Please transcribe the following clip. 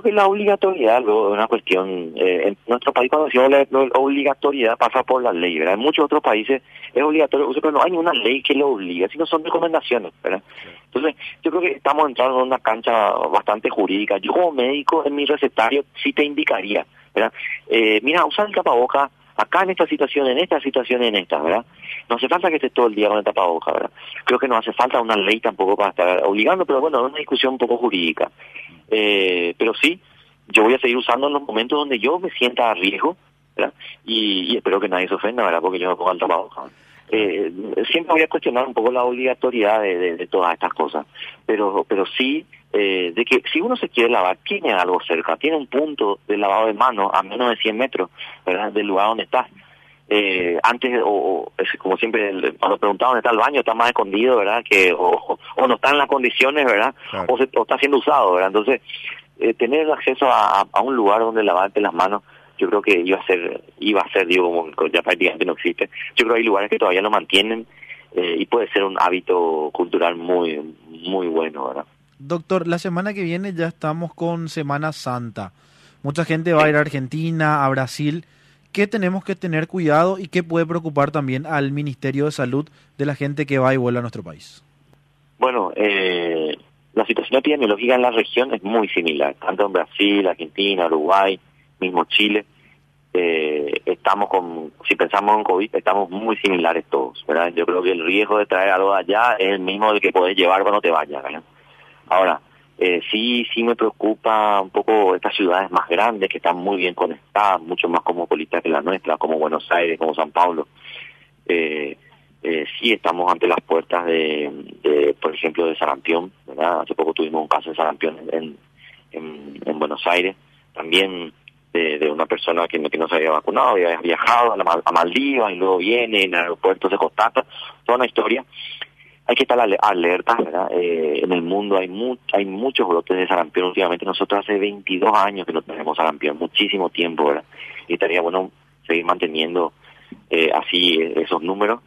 creo que la obligatoriedad es una cuestión, eh, en nuestro país cuando decimos la, la, obligatoriedad pasa por la ley, ¿verdad? En muchos otros países es obligatorio, no hay ninguna ley que lo obligue, sino son recomendaciones, ¿verdad? Entonces, yo creo que estamos entrando en una cancha bastante jurídica. Yo como médico en mi recetario sí te indicaría, ¿verdad? Eh, mira, usa el tapaboca acá en esta situación, en esta situación, en esta, ¿verdad? No hace falta que estés todo el día con el tapaboca, ¿verdad? Creo que no hace falta una ley tampoco para estar obligando, pero bueno, es una discusión un poco jurídica. Eh, pero sí, yo voy a seguir usando en los momentos donde yo me sienta a riesgo, ¿verdad? Y, espero que nadie se ofenda, ¿verdad? Porque yo me pongo el tapaboca. Eh, siempre voy a cuestionar un poco la obligatoriedad de, de, todas estas cosas, pero pero sí eh, de que si uno se quiere lavar, tiene algo cerca, tiene un punto de lavado de manos a menos de 100 metros ¿verdad? del lugar donde estás. Eh, antes, o, como siempre, cuando preguntaba dónde está el baño, está más escondido, ¿verdad? que O, no está en las condiciones, ¿verdad? O, se, está siendo usado, ¿verdad? Entonces, eh, tener acceso a, a un lugar donde lavarte las manos yo creo que iba a ser, iba a ser, digo, como ya prácticamente no existe. Yo creo que hay lugares que todavía lo mantienen eh, y puede ser un hábito cultural muy, muy bueno, ¿verdad? Doctor, la semana que viene ya estamos con Semana Santa. Mucha gente va a ir a Argentina, a Brasil. ¿Qué tenemos que tener cuidado y qué puede preocupar también al Ministerio de Salud de la gente que va y vuelve a nuestro país? Bueno, eh, la situación epidemiológica en la región es muy similar, tanto en Brasil, Argentina, Uruguay, mismo Chile. Eh, estamos con, si pensamos en COVID, estamos muy similares todos, ¿verdad? Yo creo que el riesgo de traer algo de allá es el mismo del que puedes llevar cuando te vayas. Ahora, eh, sí, sí me preocupa un poco estas ciudades más grandes que están muy bien conectadas, mucho más cosmopolitas que la nuestra, como Buenos Aires, como San Paulo. Eh, eh, sí estamos ante las puertas de, por ejemplo, de sarampión, ¿verdad? Hace poco tuvimos un caso de sarampión en, en, en Buenos Aires. También de, una persona que no, que no se había vacunado, había viajado a, la, a Maldivas y luego viene en el aeropuerto se toda una historia. Hay que estar alerta, ¿verdad? Eh, en el mundo hay mu hay muchos brotes de sarampión últimamente. Nosotros hace 22 años que no tenemos sarampión, muchísimo tiempo, ¿verdad? Y estaría bueno seguir manteniendo eh, así esos números